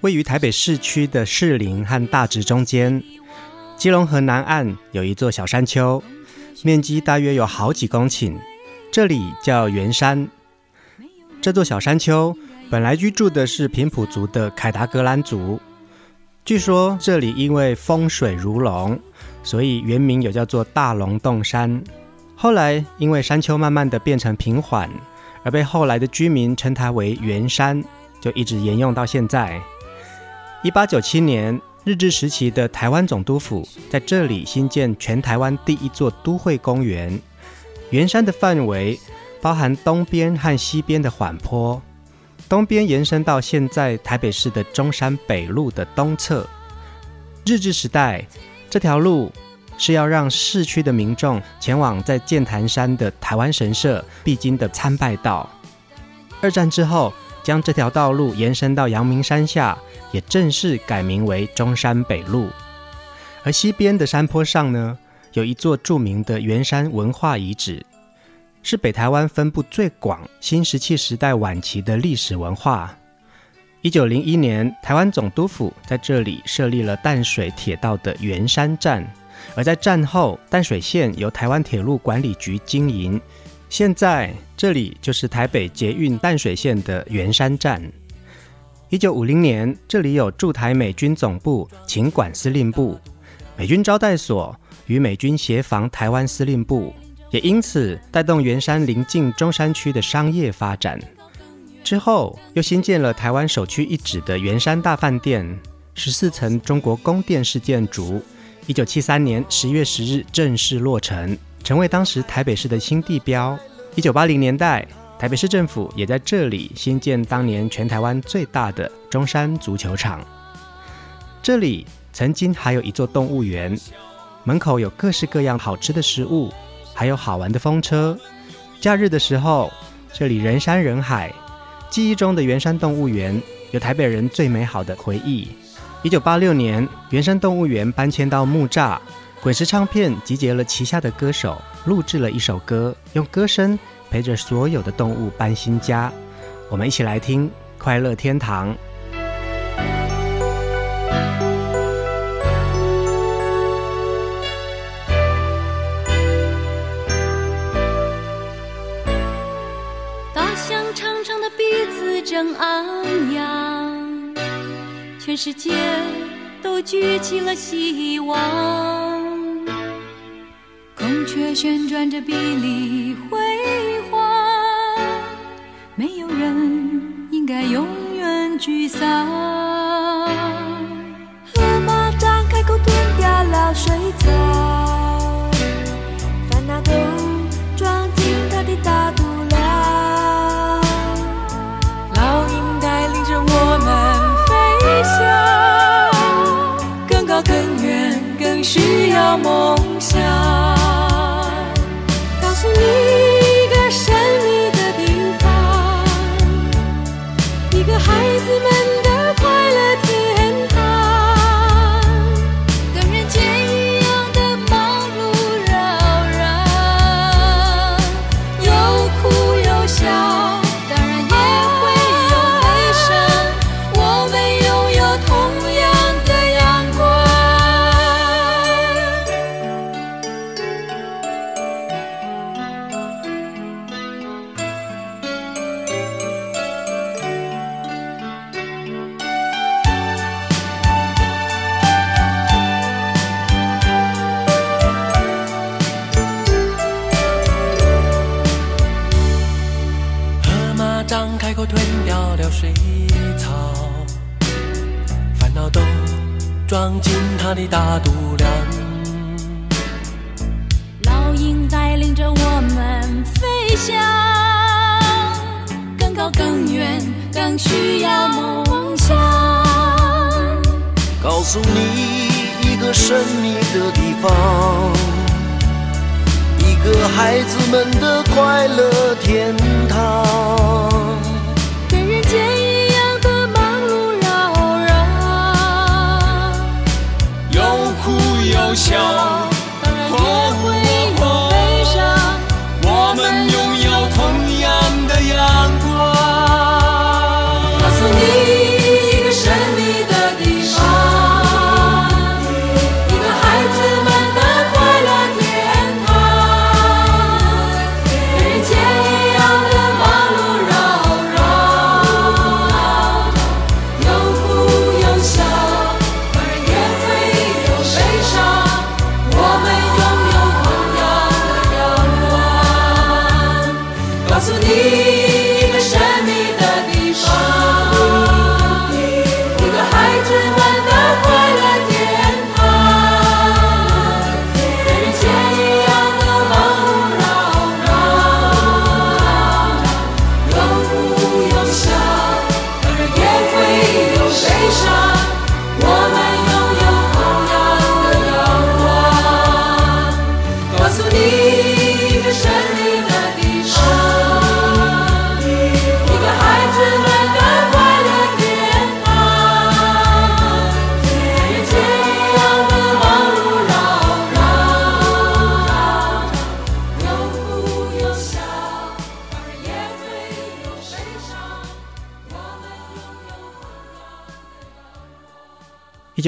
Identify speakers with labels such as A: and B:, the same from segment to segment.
A: 位于台北市区的士林和大直中间，基隆河南岸有一座小山丘，面积大约有好几公顷，这里叫圆山。这座小山丘本来居住的是平埔族的凯达格兰族，据说这里因为风水如龙，所以原名有叫做大龙洞山。后来因为山丘慢慢的变成平缓，而被后来的居民称它为圆山，就一直沿用到现在。一八九七年，日治时期的台湾总督府在这里新建全台湾第一座都会公园。圆山的范围包含东边和西边的缓坡，东边延伸到现在台北市的中山北路的东侧。日治时代，这条路是要让市区的民众前往在剑潭山的台湾神社必经的参拜道。二战之后，将这条道路延伸到阳明山下。也正式改名为中山北路，而西边的山坡上呢，有一座著名的圆山文化遗址，是北台湾分布最广、新石器时代晚期的历史文化。一九零一年，台湾总督府在这里设立了淡水铁道的圆山站，而在战后，淡水线由台湾铁路管理局经营，现在这里就是台北捷运淡水线的圆山站。一九五零年，这里有驻台美军总部、勤管司令部、美军招待所与美军协防台湾司令部，也因此带动圆山邻近中山区的商业发展。之后，又新建了台湾首屈一指的圆山大饭店，十四层中国宫殿式建筑。一九七三年十一月十日正式落成，成为当时台北市的新地标。一九八零年代。台北市政府也在这里新建当年全台湾最大的中山足球场。这里曾经还有一座动物园，门口有各式各样好吃的食物，还有好玩的风车。假日的时候，这里人山人海。记忆中的圆山动物园有台北人最美好的回忆。一九八六年，原生动物园搬迁到木栅，滚石唱片集结了旗下的歌手，录制了一首歌，用歌声。陪着所有的动物搬新家，我们一起来听《快乐天堂》。
B: 世界都举起了希望。孔雀旋转着，碧丽辉煌，没有人应该永远沮丧。河马张开口吞掉了水草，飞翔，更高更远，更需要梦想。
C: 告诉你一个神秘的地方，一个孩子们的快乐天堂。
B: 有笑。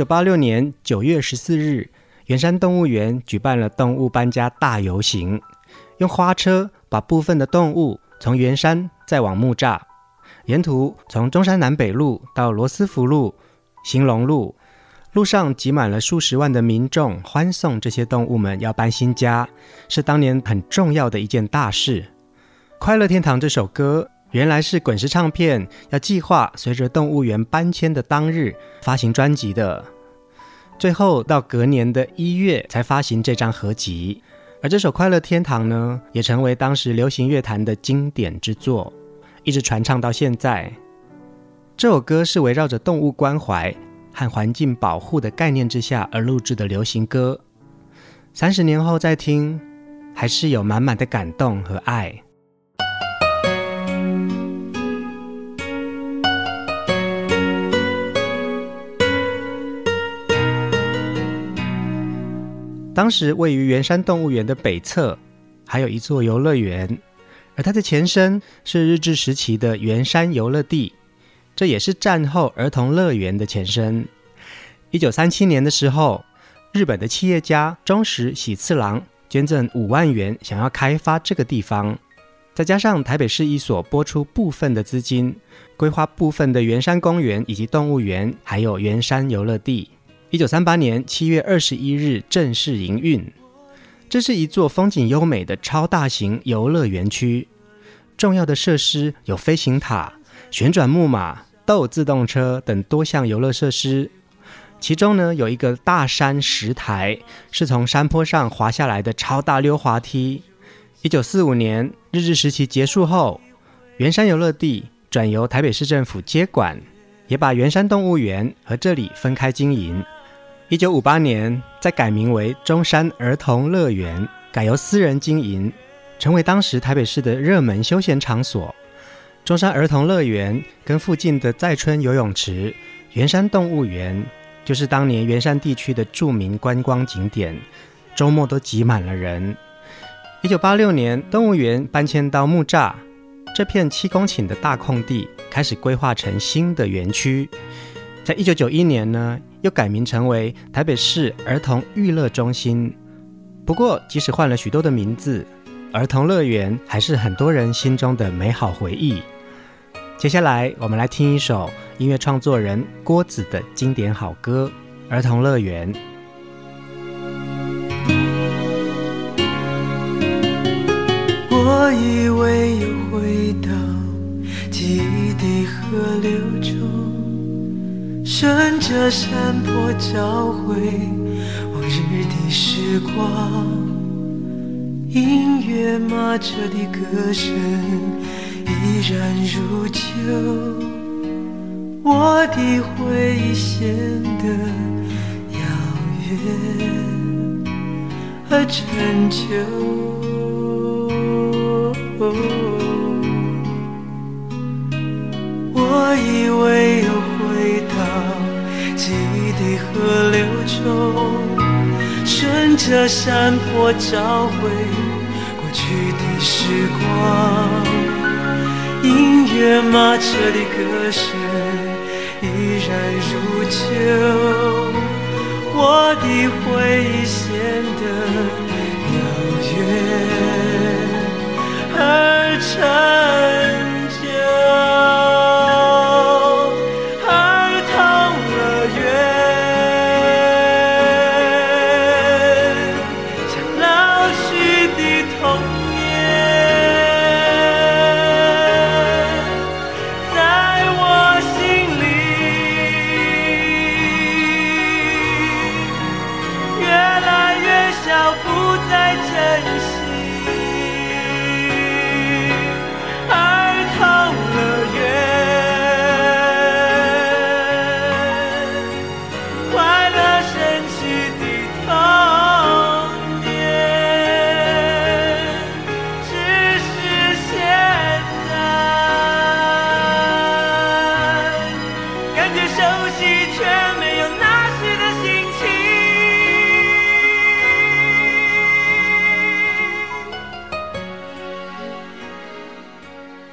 A: 九八六年九月十四日，圆山动物园举办了动物搬家大游行，用花车把部分的动物从圆山载往木栅，沿途从中山南北路到罗斯福路、兴隆路，路上挤满了数十万的民众，欢送这些动物们要搬新家，是当年很重要的一件大事。《快乐天堂》这首歌。原来是滚石唱片要计划随着动物园搬迁的当日发行专辑的，最后到隔年的一月才发行这张合辑。而这首《快乐天堂》呢，也成为当时流行乐坛的经典之作，一直传唱到现在。这首歌是围绕着动物关怀和环境保护的概念之下而录制的流行歌，三十年后再听，还是有满满的感动和爱。当时位于圆山动物园的北侧，还有一座游乐园，而它的前身是日治时期的圆山游乐地，这也是战后儿童乐园的前身。一九三七年的时候，日本的企业家中石喜次郎捐赠五万元，想要开发这个地方，再加上台北市一所拨出部分的资金，规划部分的圆山公园以及动物园，还有圆山游乐地。一九三八年七月二十一日正式营运。这是一座风景优美的超大型游乐园区，重要的设施有飞行塔、旋转木马、斗自动车等多项游乐设施。其中呢，有一个大山石台，是从山坡上滑下来的超大溜滑梯。一九四五年日治时期结束后，圆山游乐地转由台北市政府接管，也把圆山动物园和这里分开经营。一九五八年，再改名为中山儿童乐园，改由私人经营，成为当时台北市的热门休闲场所。中山儿童乐园跟附近的再春游泳池、圆山动物园，就是当年圆山地区的著名观光景点，周末都挤满了人。一九八六年，动物园搬迁到木栅，这片七公顷的大空地开始规划成新的园区。在一九九一年呢，又改名成为台北市儿童娱乐中心。不过，即使换了许多的名字，儿童乐园还是很多人心中的美好回忆。接下来，我们来听一首音乐创作人郭子的经典好歌《儿童乐园》。
D: 我以为又回到记忆的河流中。顺着山坡找回往日的时光，
B: 音乐马车的歌声依然如旧，我的回忆显得遥远而陈旧。我以为河流中。顺着山坡找回过去的时光，音乐马车的歌声依然如旧，我的回忆显得遥远而陈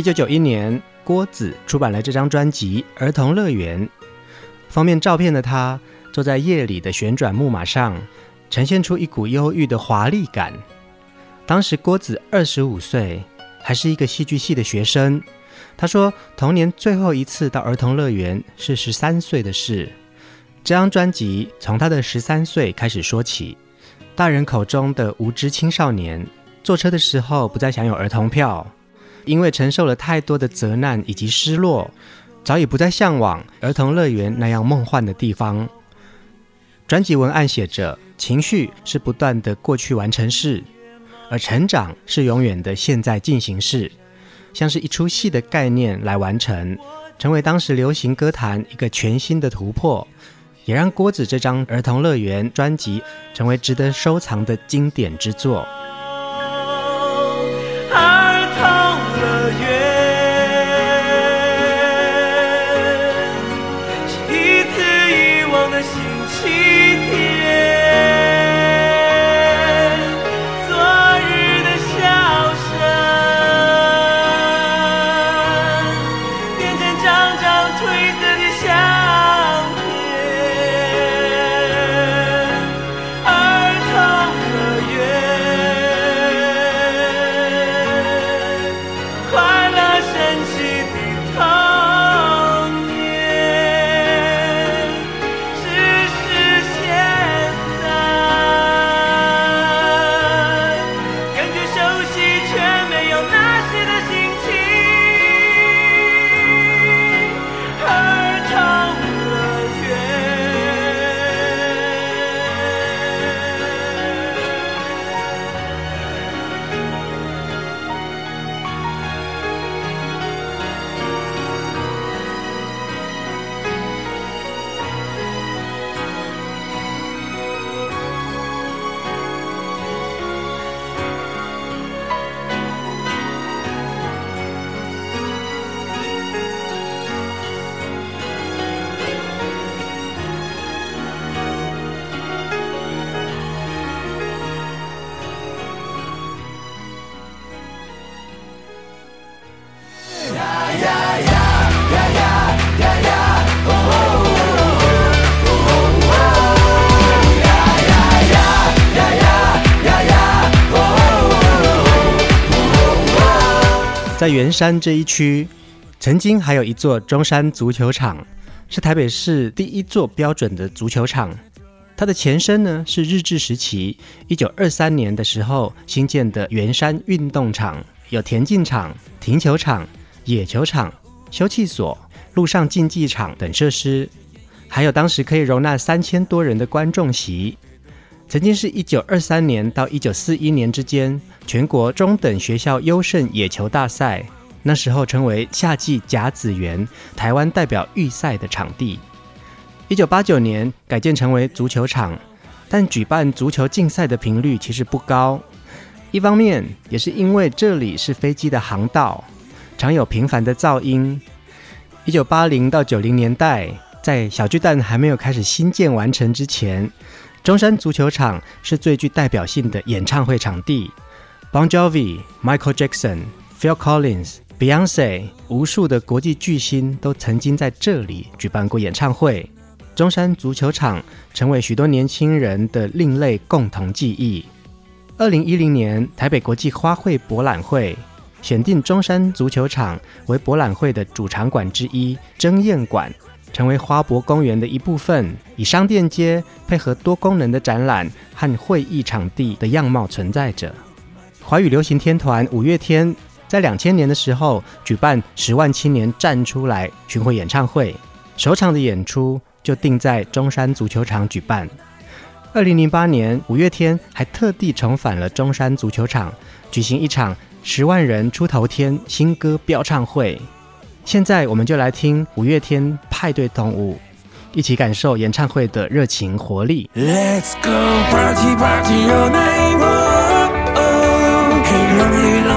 A: 一九九一年，郭子出版了这张专辑《儿童乐园》。封面照片的他坐在夜里的旋转木马上，呈现出一股忧郁的华丽感。当时郭子二十五岁，还是一个戏剧系的学生。他说，童年最后一次到儿童乐园是十三岁的事。这张专辑从他的十三岁开始说起，大人口中的无知青少年，坐车的时候不再享有儿童票。因为承受了太多的责难以及失落，早已不再向往儿童乐园那样梦幻的地方。专辑文案写着：“情绪是不断的过去完成式，而成长是永远的现在进行式，像是一出戏的概念来完成，成为当时流行歌坛一个全新的突破，也让郭子这张儿童乐园专辑成为值得收藏的经典之作。”在圆山这一区，曾经还有一座中山足球场，是台北市第一座标准的足球场。它的前身呢，是日治时期一九二三年的时候新建的圆山运动场，有田径场、停球场、野球场、休憩所、陆上竞技场等设施，还有当时可以容纳三千多人的观众席。曾经是一九二三年到一九四一年之间全国中等学校优胜野球大赛，那时候称为夏季甲子园台湾代表预赛的场地。一九八九年改建成为足球场，但举办足球竞赛的频率其实不高。一方面也是因为这里是飞机的航道，常有频繁的噪音。一九八零到九零年代，在小巨蛋还没有开始新建完成之前。中山足球场是最具代表性的演唱会场地，Bon Jovi、Michael Jackson、Phil Collins、Beyonce，无数的国际巨星都曾经在这里举办过演唱会。中山足球场成为许多年轻人的另类共同记忆。二零一零年，台北国际花卉博览会选定中山足球场为博览会的主场馆之一——争艳馆。成为花博公园的一部分，以商店街配合多功能的展览和会议场地的样貌存在着。华语流行天团五月天在两千年的时候举办《十万青年站出来》巡回演唱会，首场的演出就定在中山足球场举办。二零零八年，五月天还特地重返了中山足球场，举行一场十万人出头天新歌飙唱会。现在我们就来听五月天派对动物，一起感受演唱会的热情活力。
E: Let's go party party all night long, oh, hey lonely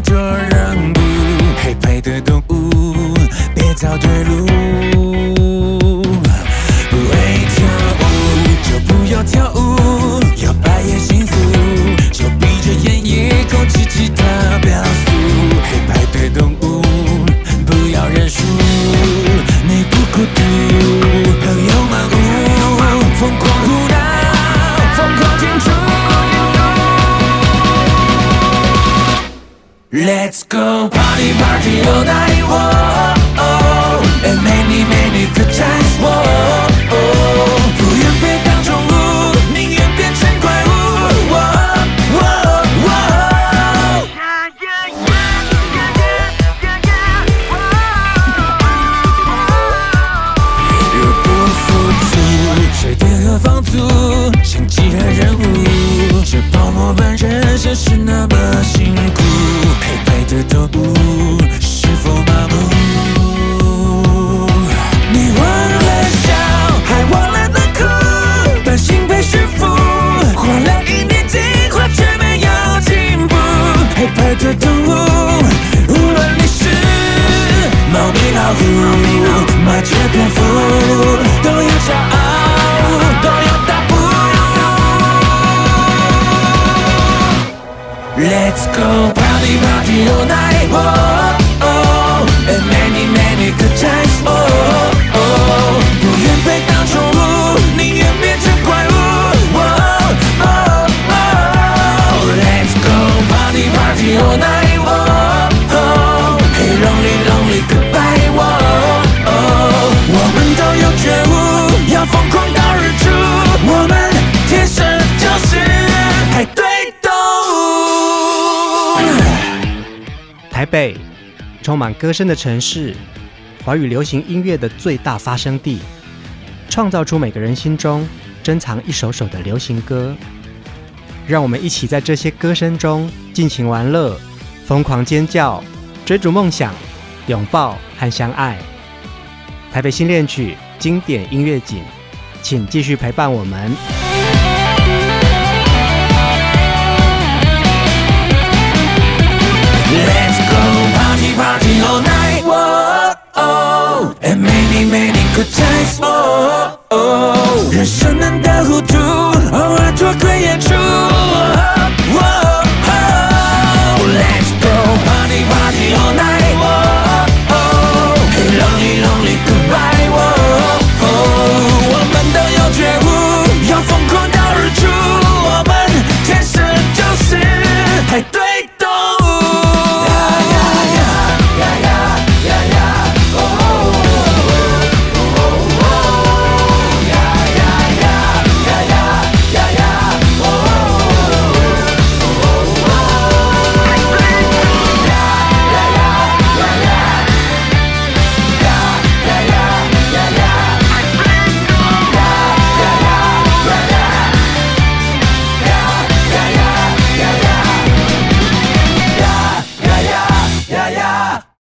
E: 做让步，黑白的动物，别找退路。Party party all night, oh oh, and many many good times, oh oh. 不愿被当宠物，宁愿变成怪物，oh，是那
A: 北，充满歌声的城市，华语流行音乐的最大发生地，创造出每个人心中珍藏一首首的流行歌。让我们一起在这些歌声中尽情玩乐，疯狂尖叫，追逐梦想，拥抱和相爱。台北新恋曲经典音乐景，请继续陪伴我们。
E: party all night, whoa, oh, and many, many good times, whoa, oh. 예, 신난다 후두, oh, I do agree and true, whoa, oh, oh, oh. Let's go, party, party.